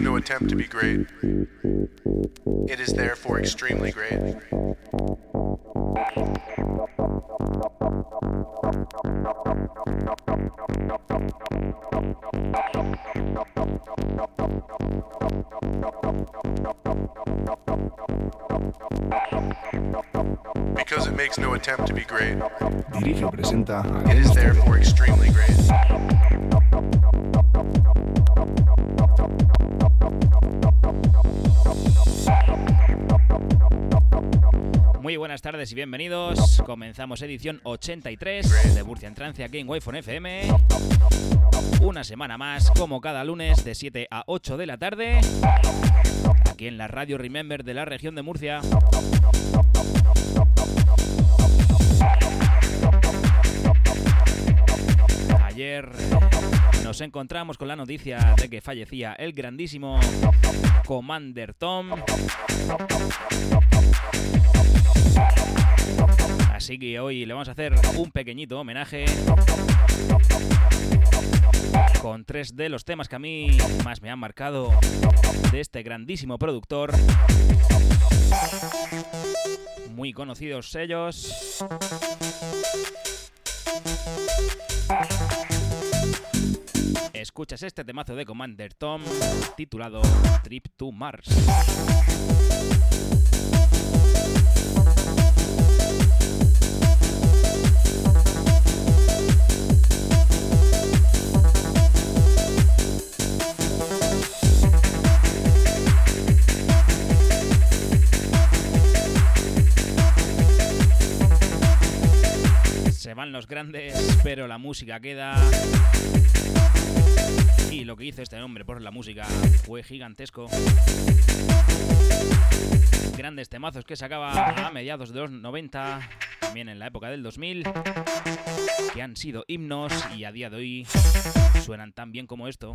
Makes no attempt to be great, it is therefore extremely great. Because it makes no attempt to be great, Dirige presenta it is therefore extremely great. Muy buenas tardes y bienvenidos. Comenzamos edición 83 de Murcia en Trance aquí en Wi-Fi FM. Una semana más, como cada lunes, de 7 a 8 de la tarde. Aquí en la radio Remember de la región de Murcia. Ayer nos encontramos con la noticia de que fallecía el grandísimo Commander Tom. Así que hoy le vamos a hacer un pequeñito homenaje con tres de los temas que a mí más me han marcado de este grandísimo productor. Muy conocidos sellos. Escuchas este temazo de Commander Tom titulado Trip to Mars. Se van los grandes, pero la música queda. Y lo que hizo este hombre por la música fue gigantesco. Grandes temazos que sacaba a mediados de los 90, también en la época del 2000, que han sido himnos y a día de hoy suenan tan bien como esto.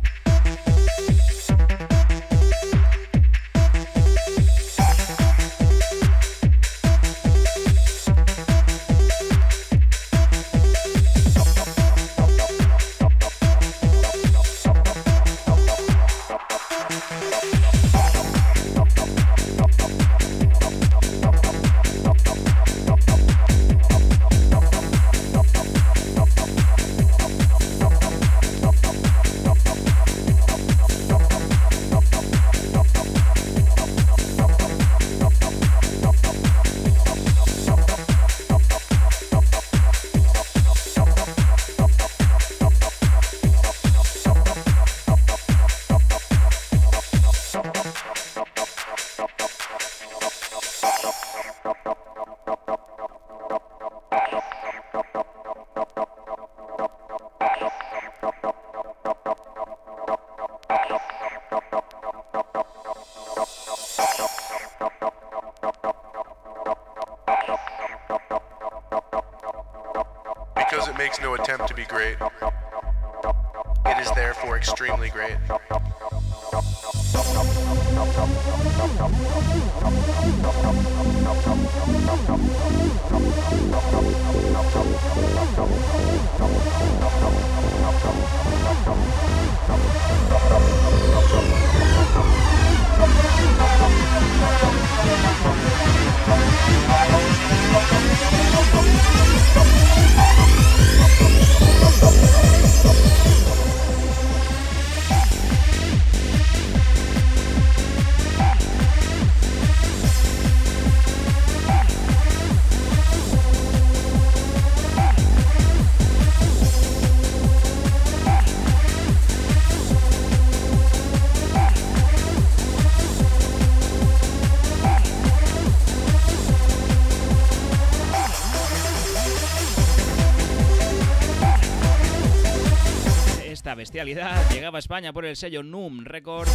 Esta bestialidad llegaba a España por el sello NUM Records.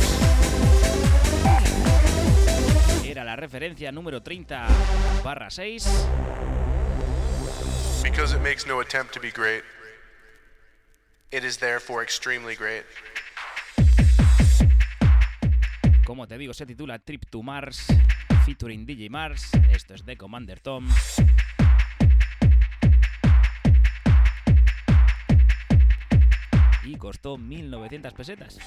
Era la referencia número 30 barra 6. Because it makes no attempt to be great, it is therefore extremely great. Como te digo, se titula Trip to Mars, featuring DJ Mars. Esto es de Commander Tom. Costó 1900 pesetas.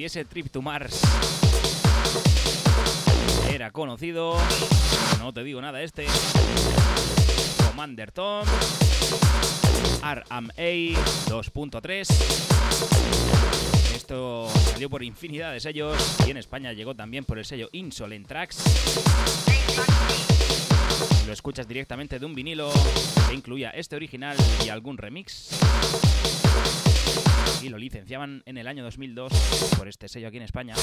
Ese Trip to Mars era conocido. No te digo nada este. Commander Tom. RMA 2.3. Esto salió por infinidad de sellos y en España llegó también por el sello Insolent Tracks. Lo escuchas directamente de un vinilo que incluía este original y algún remix y lo licenciaban en el año 2002 por este sello aquí en España.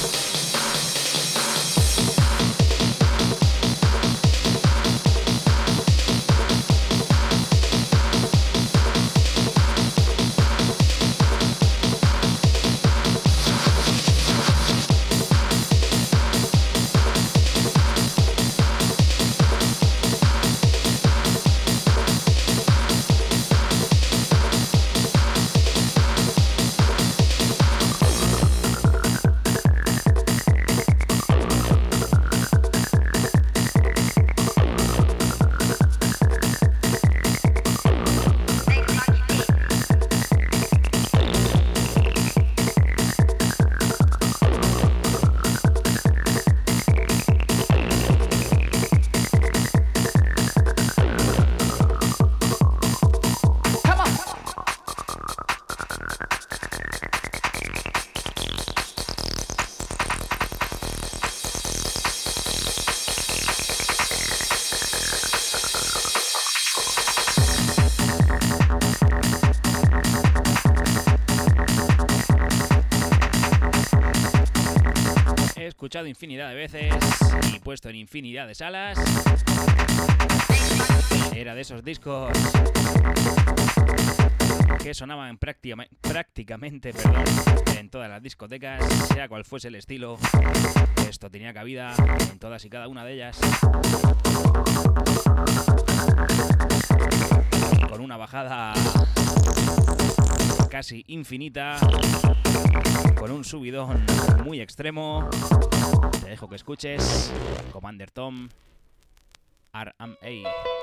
Infinidad de veces y puesto en infinidad de salas. Era de esos discos que sonaban prácticamente perdón, en todas las discotecas, sea cual fuese el estilo. Esto tenía cabida en todas y cada una de ellas. Con una bajada casi infinita, con un subidón muy extremo. Te dejo que escuches Commander Tom RMA.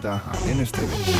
Dirige y presenta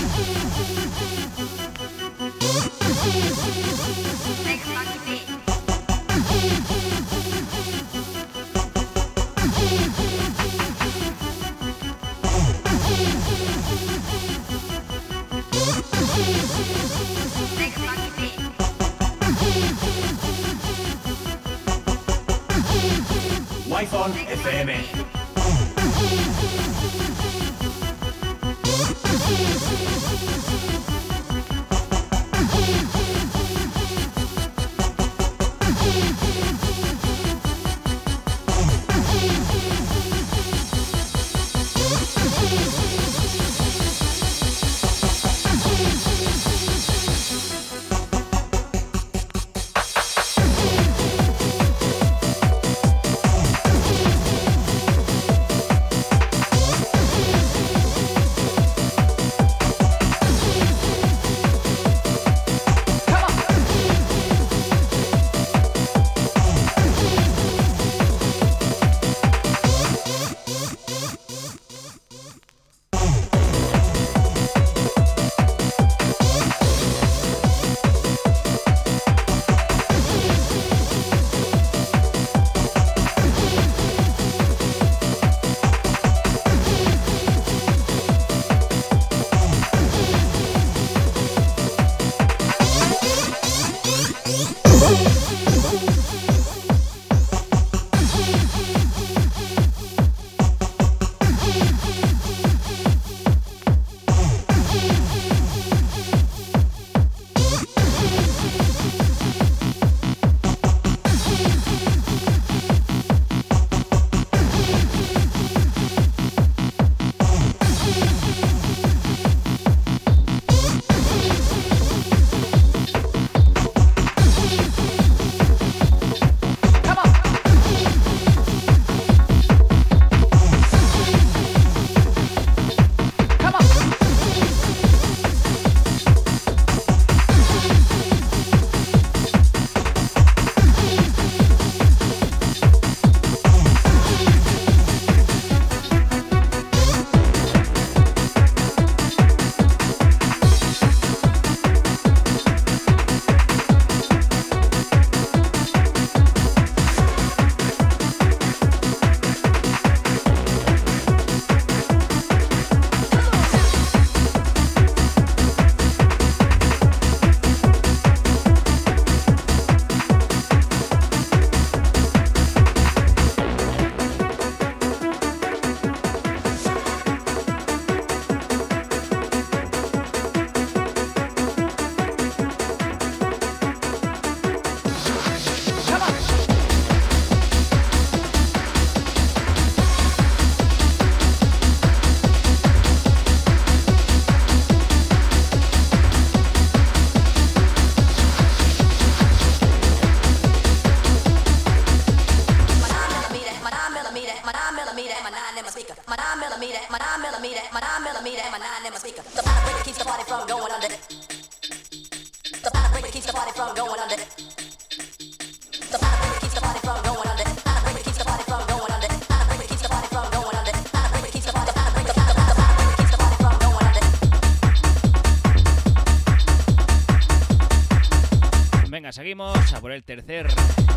el tercer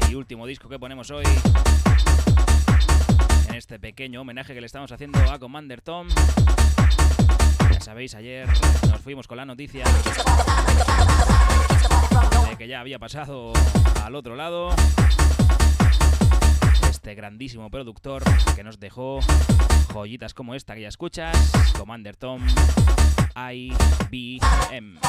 y último disco que ponemos hoy. En este pequeño homenaje que le estamos haciendo a Commander Tom. Ya sabéis, ayer nos fuimos con la noticia de que ya había pasado al otro lado este grandísimo productor que nos dejó joyitas como esta que ya escuchas, Commander Tom IBM.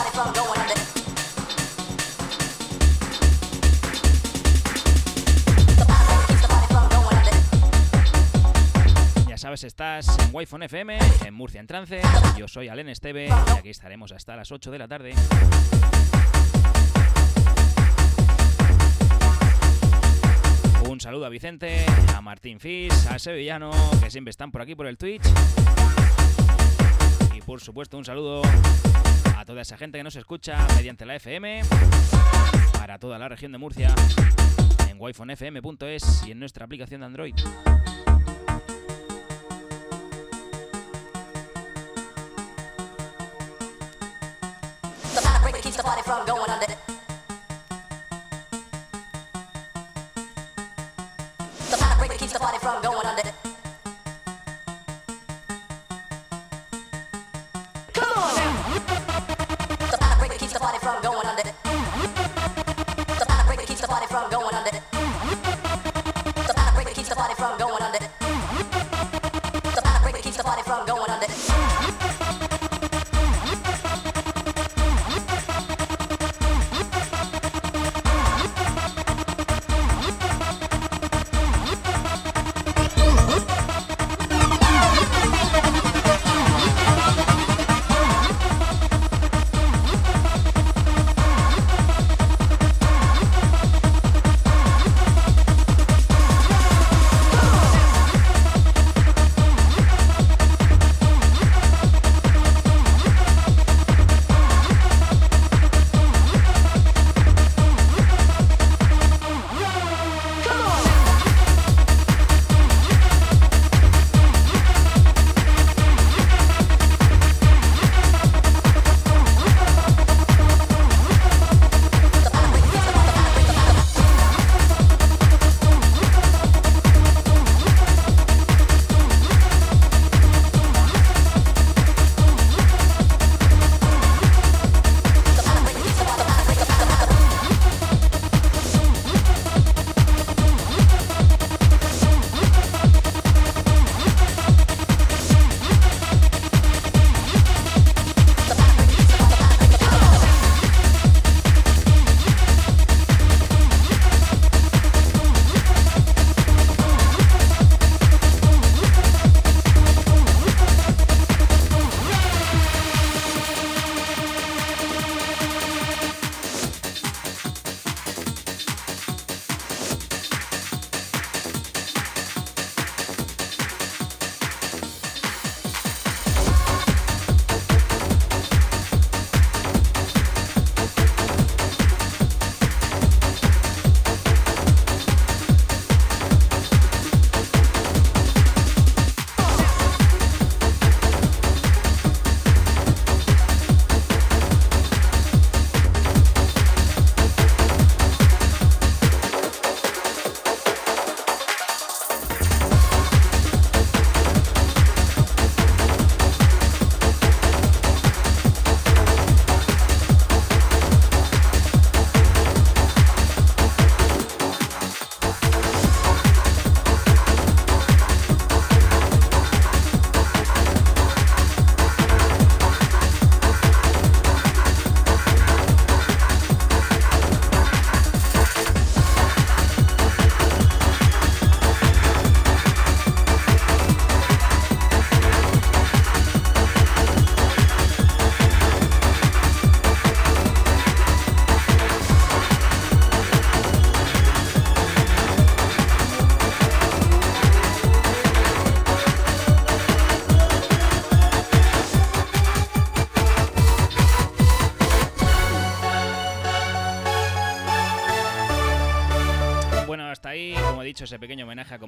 Sabes, estás en wi FM, en Murcia en Trance. Yo soy Alen Esteve y aquí estaremos hasta las 8 de la tarde. Un saludo a Vicente, a Martín Fis, a Sevillano, que siempre están por aquí por el Twitch. Y por supuesto un saludo a toda esa gente que nos escucha mediante la FM para toda la región de Murcia en wifonfm.es y en nuestra aplicación de Android. Ese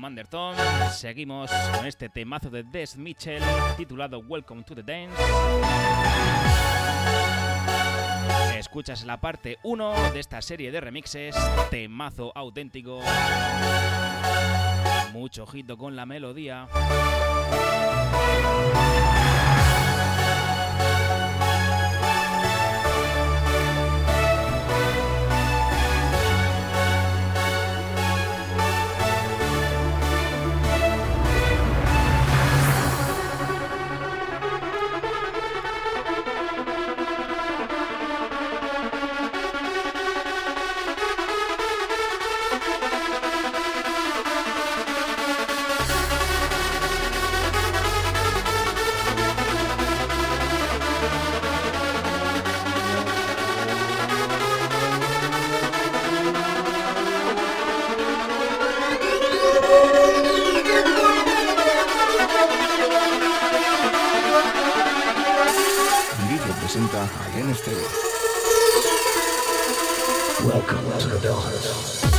Commander. Seguimos con este temazo de Des Mitchell titulado Welcome to the Dance. Escuchas la parte 1 de esta serie de remixes, temazo auténtico. Mucho ojito con la melodía. Welcome to the Bells.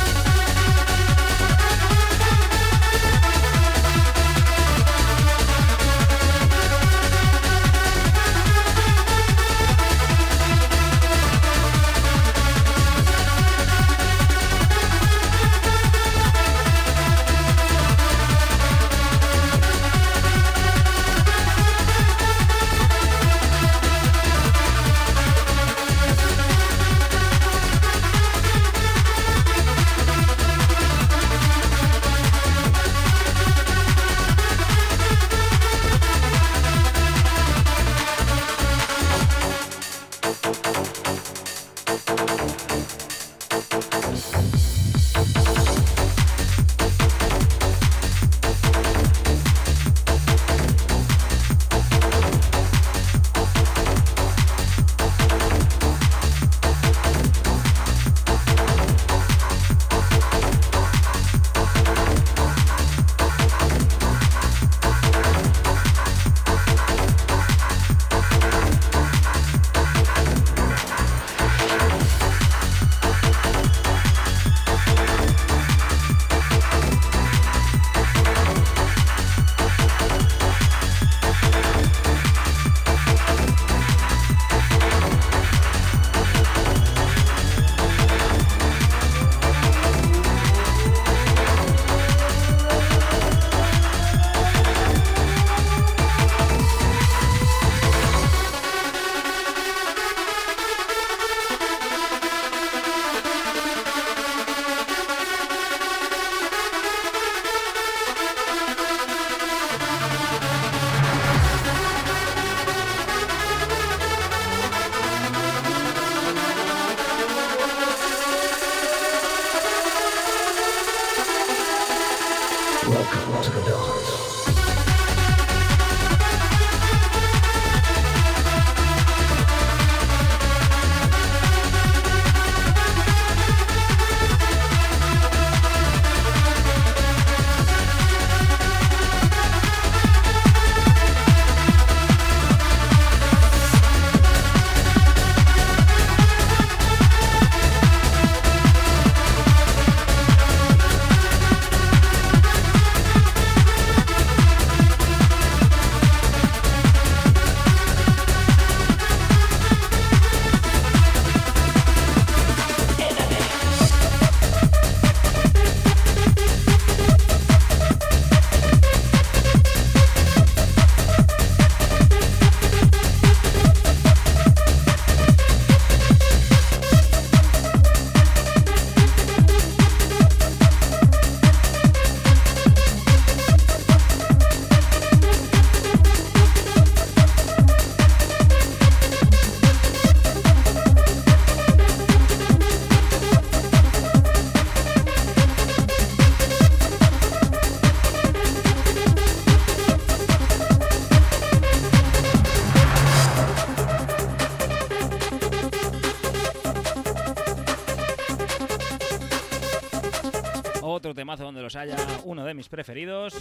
A Len Esteve. Welcome to the dawn. mis preferidos.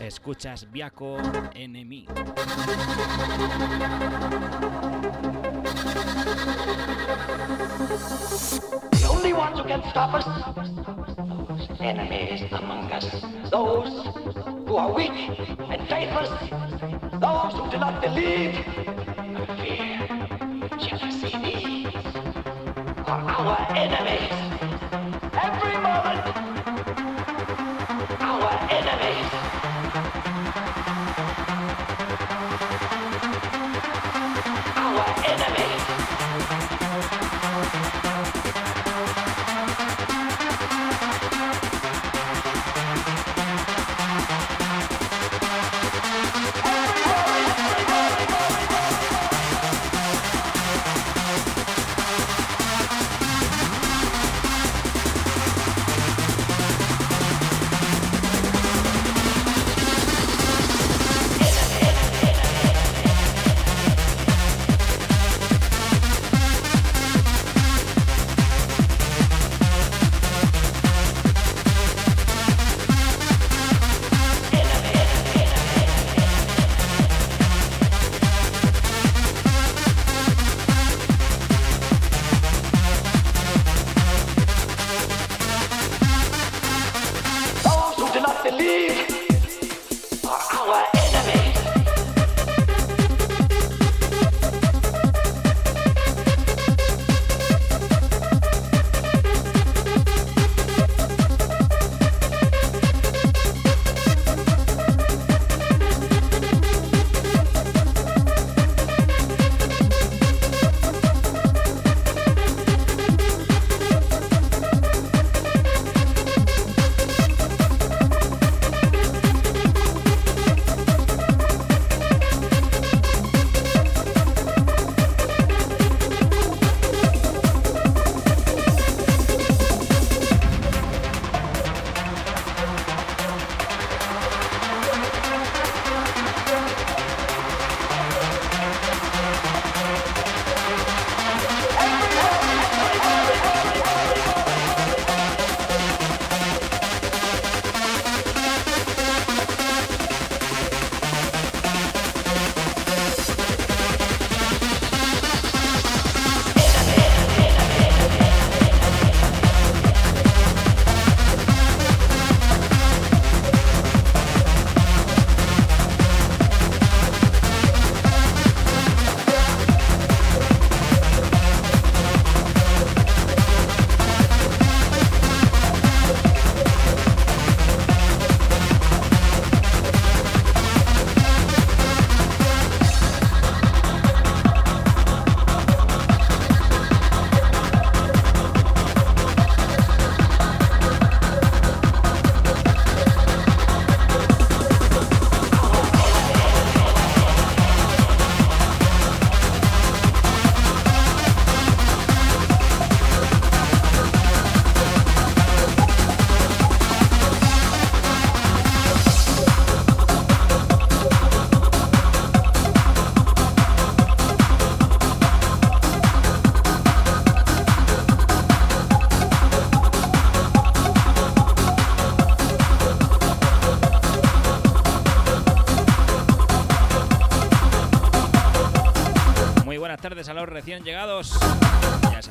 Escuchas Viaco Enemy. The only ones who can stop us, enemies among us, those who are weak and faithless, those who do not believe, fear, enemies.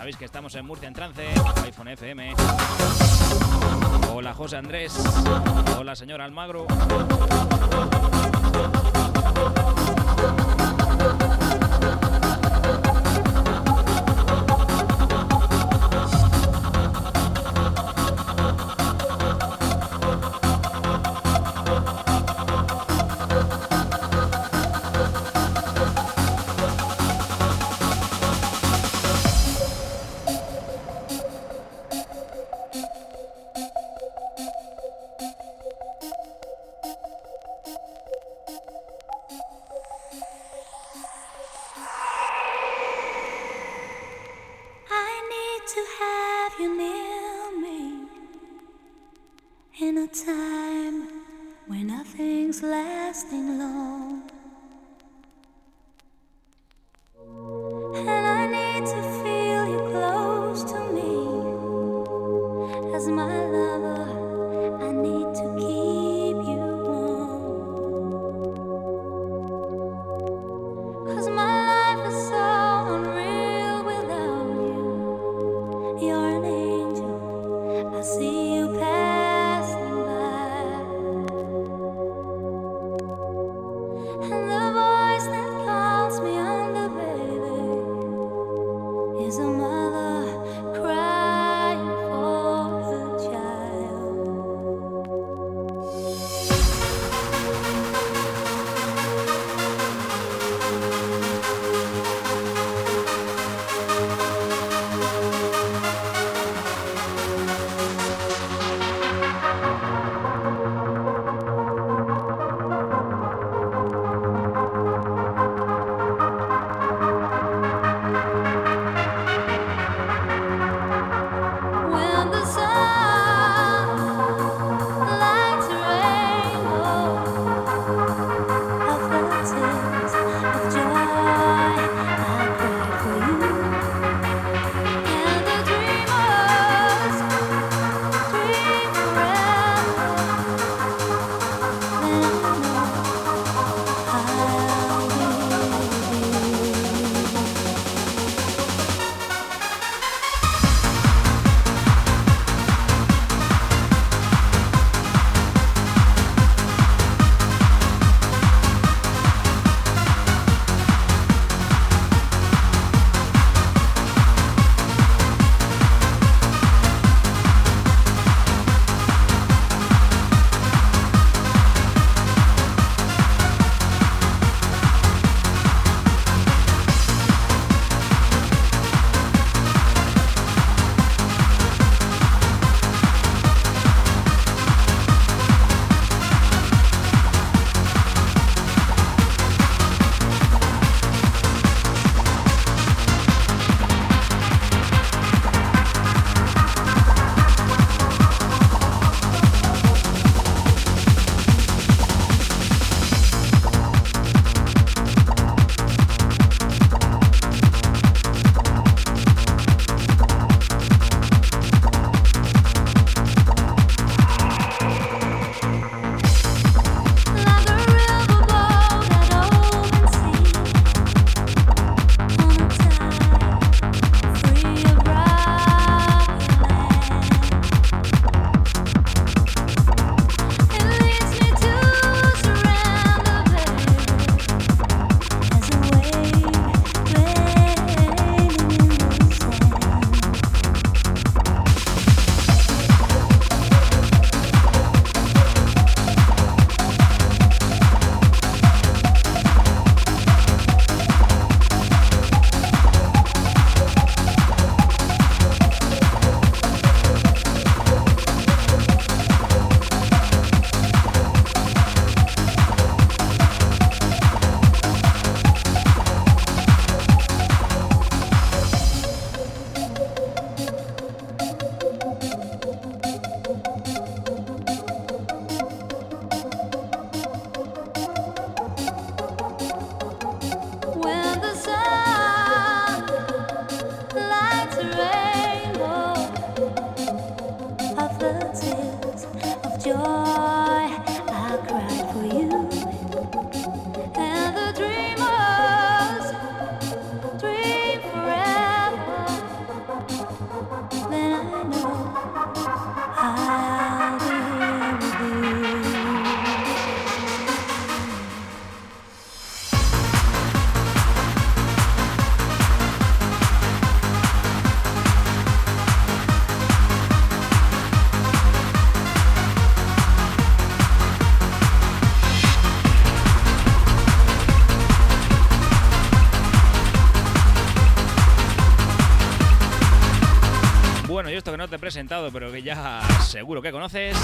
Sabéis que estamos en Murcia en trance, iPhone FM. Hola José Andrés. Hola señor Almagro. Te he presentado, pero que ya seguro que conoces.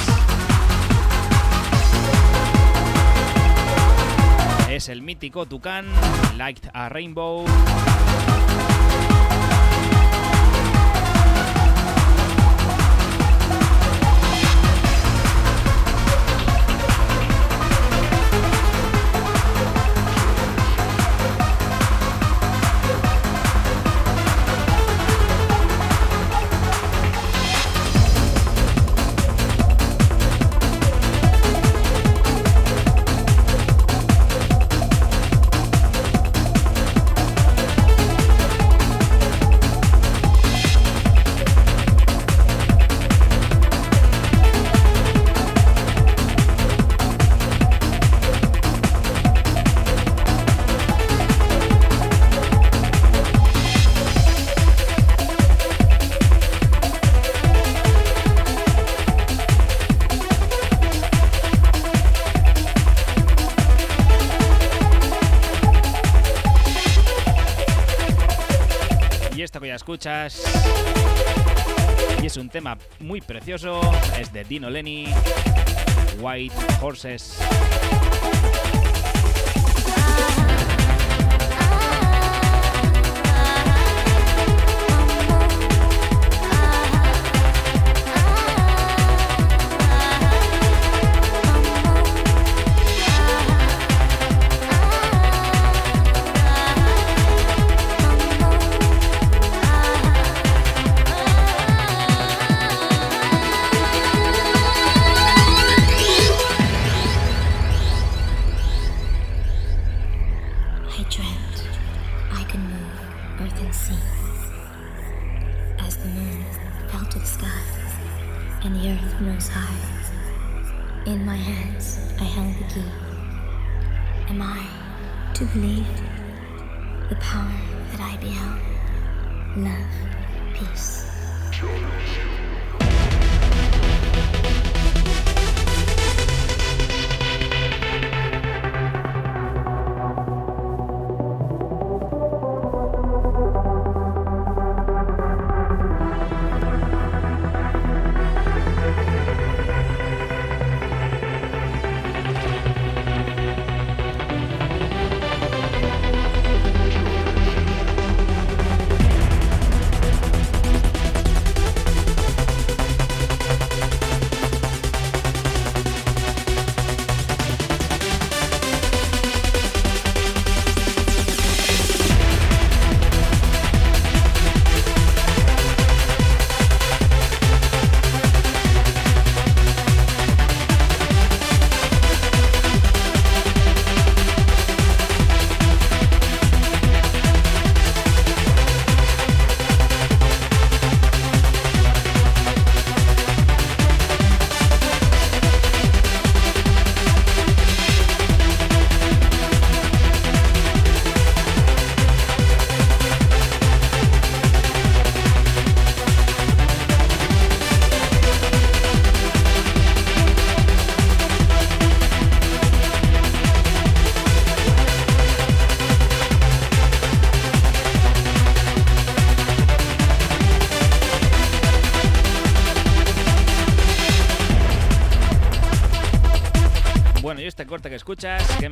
Es el mítico Tucán, Light a Rainbow. Escuchas. Y es un tema muy precioso. Es de Dino Lenny. White Horses.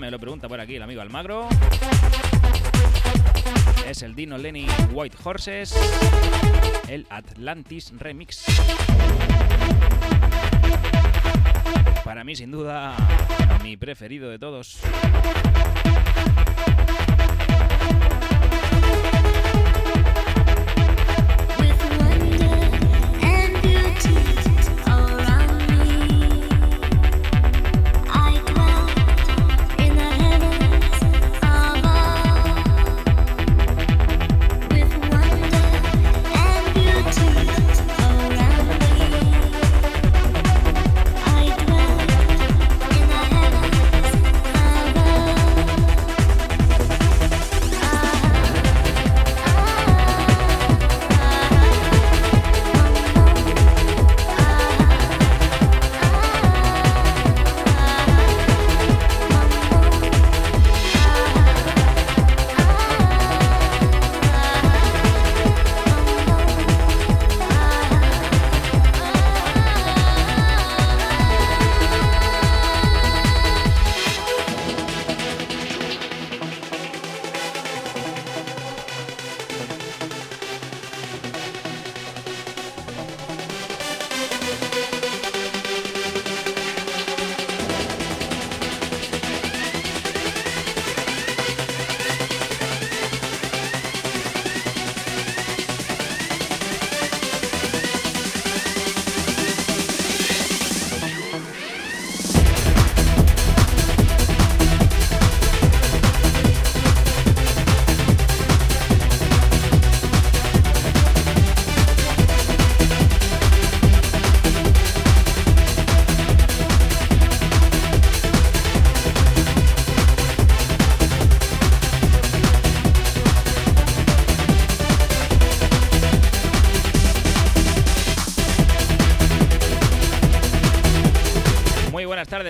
Me lo pregunta por aquí el amigo Almagro. Es el Dino Lenny White Horses, el Atlantis Remix. Para mí, sin duda, mi preferido de todos.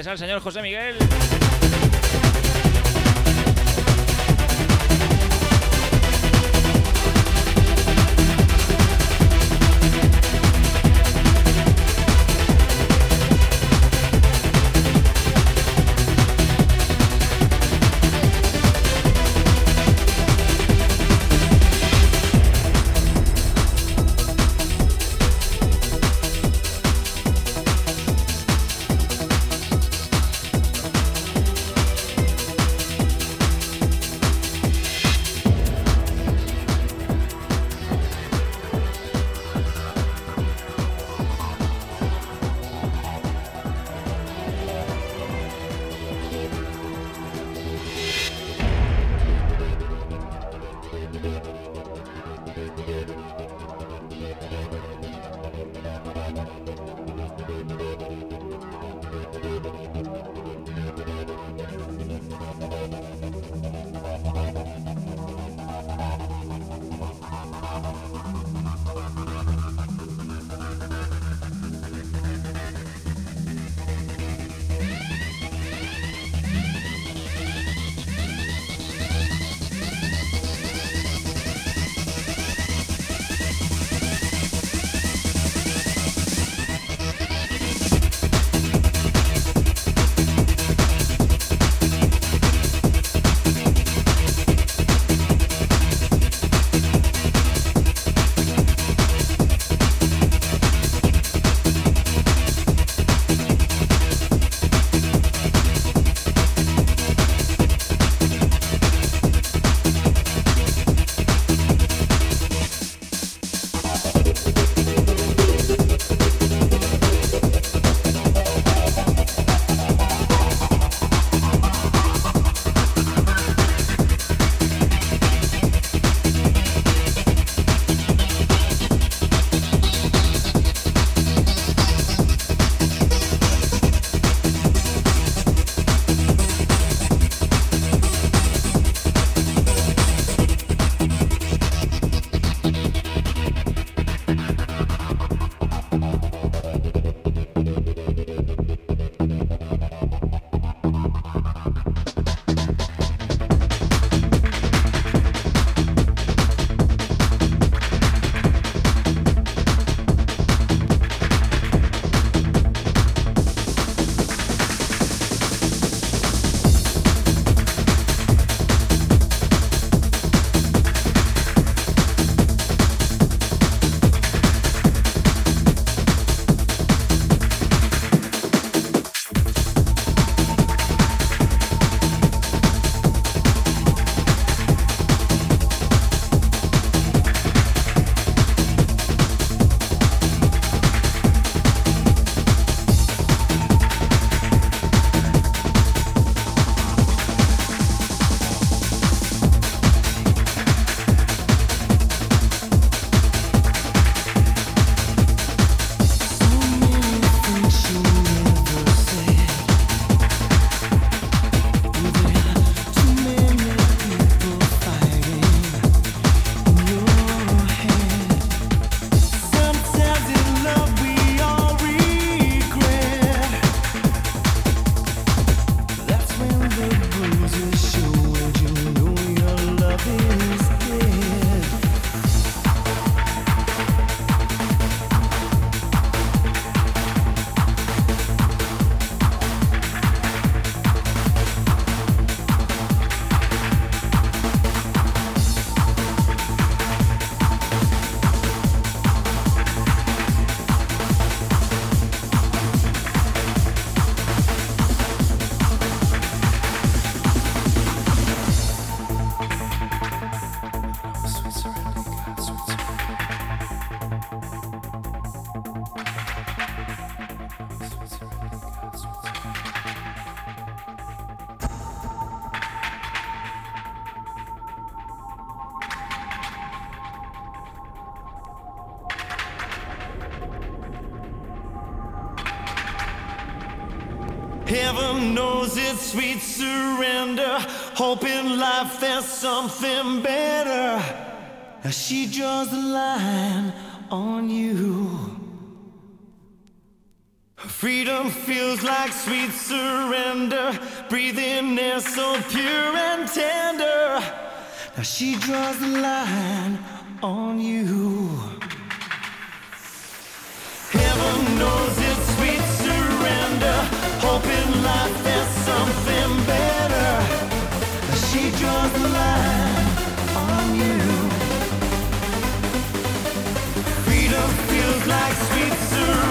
Al señor José Miguel. something better. She draws the line on you. Freedom feels like sweet surrender, breathing air so pure and tender. Now she draws the line on you. Heaven knows it's sweet surrender, hoping life. Feels like sweet surrender.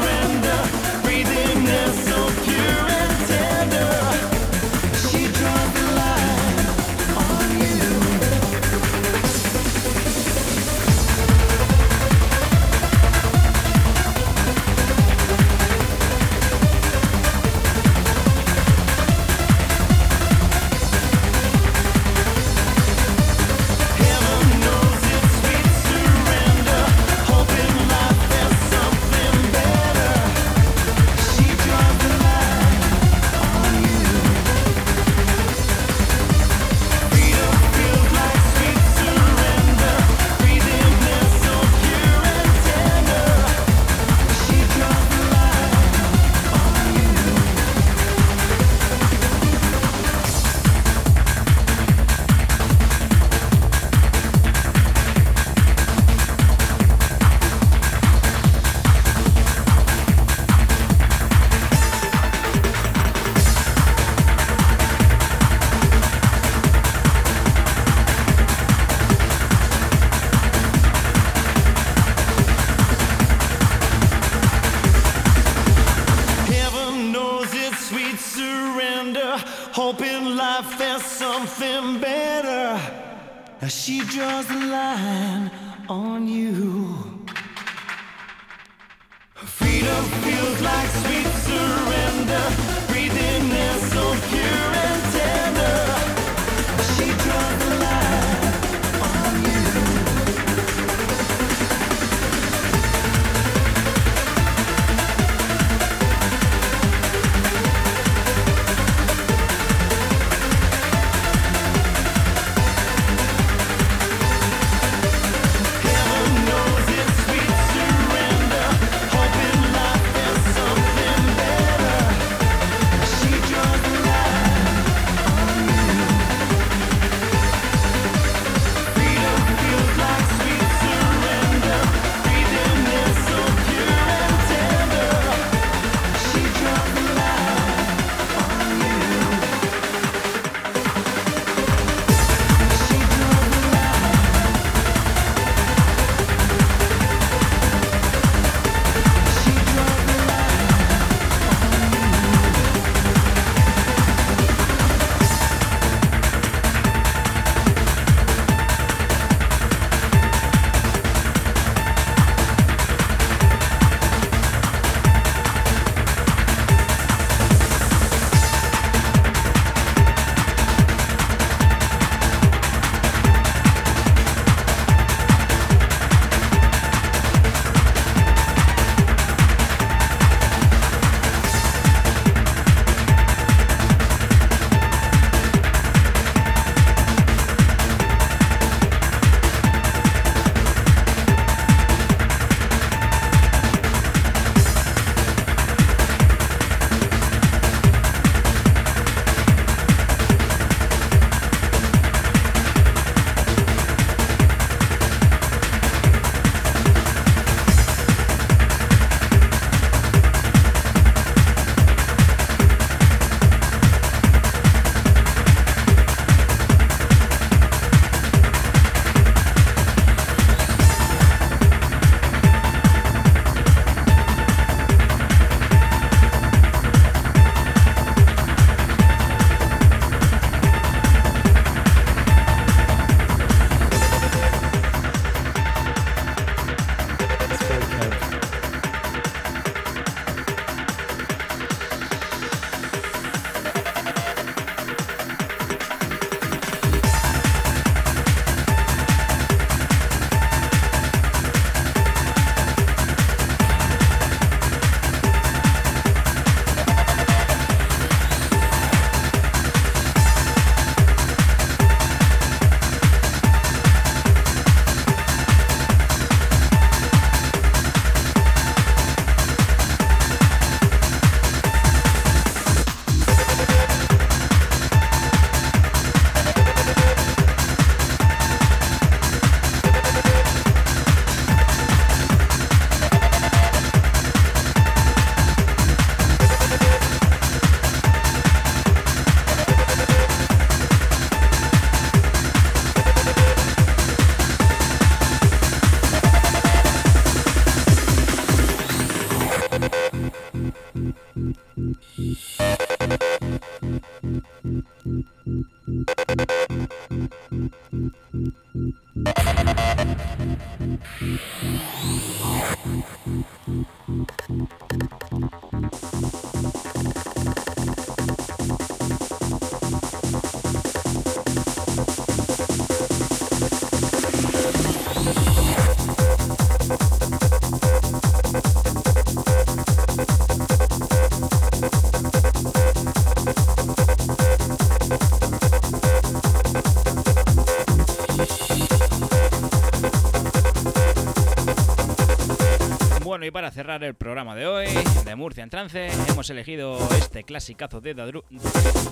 Para cerrar el programa de hoy, de Murcia en Trance, hemos elegido este clasicazo de, Daru-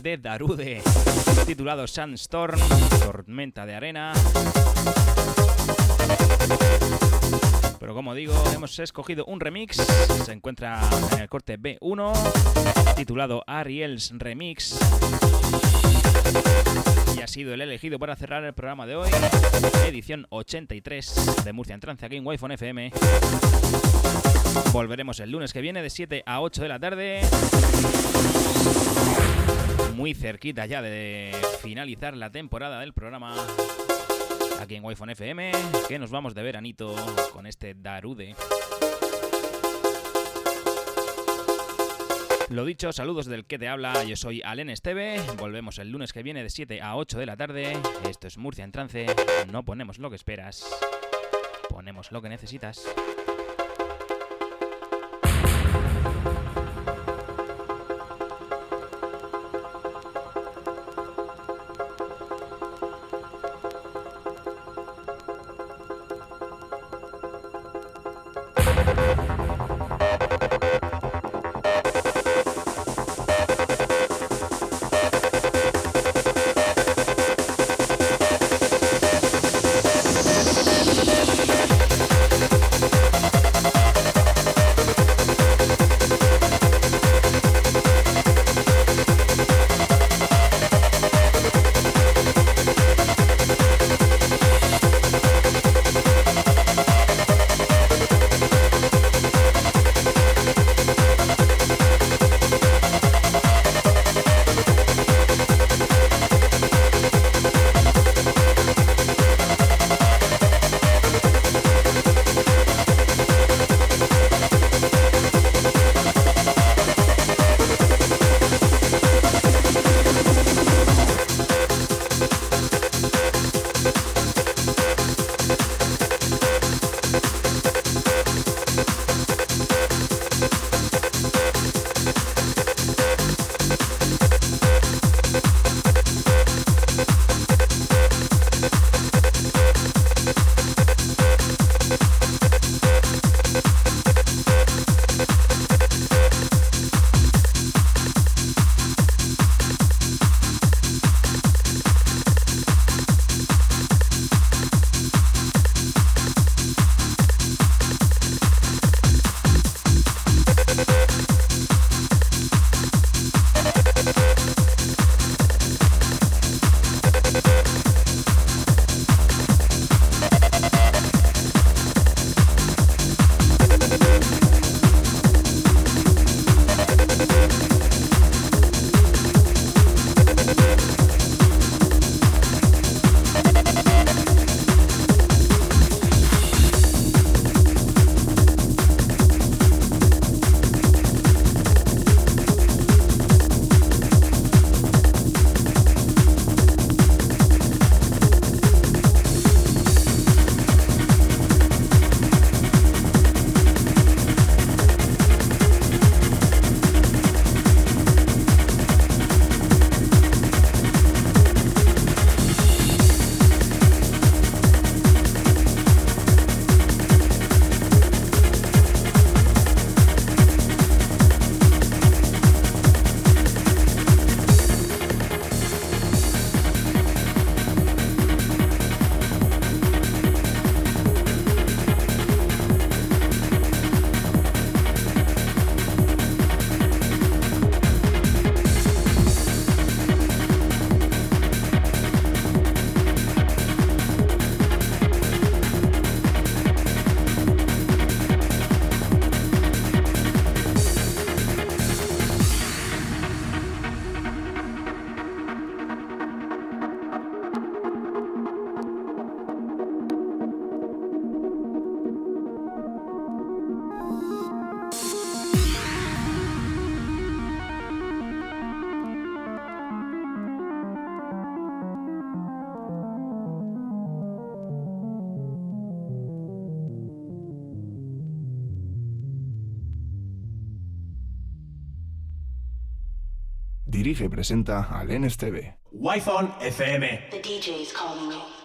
de Darude titulado Sandstorm, Tormenta de Arena. Pero como digo, hemos escogido un remix, se encuentra en el corte B1, titulado Ariel's Remix. Y ha sido el elegido para cerrar el programa de hoy, edición 83 de Murcia en Trance aquí en Wi-Fi FM. Volveremos el lunes que viene de 7 a 8 de la tarde. Muy cerquita ya de finalizar la temporada del programa aquí en Wi-Fi FM, que nos vamos de veranito con este Darude. Lo dicho, saludos del que te habla, yo soy Alen Esteve, volvemos el lunes que viene de 7 a 8 de la tarde, esto es Murcia en trance, no ponemos lo que esperas, ponemos lo que necesitas. Presenta al NSTV. Wi-Fi FM. The DJ's calling me.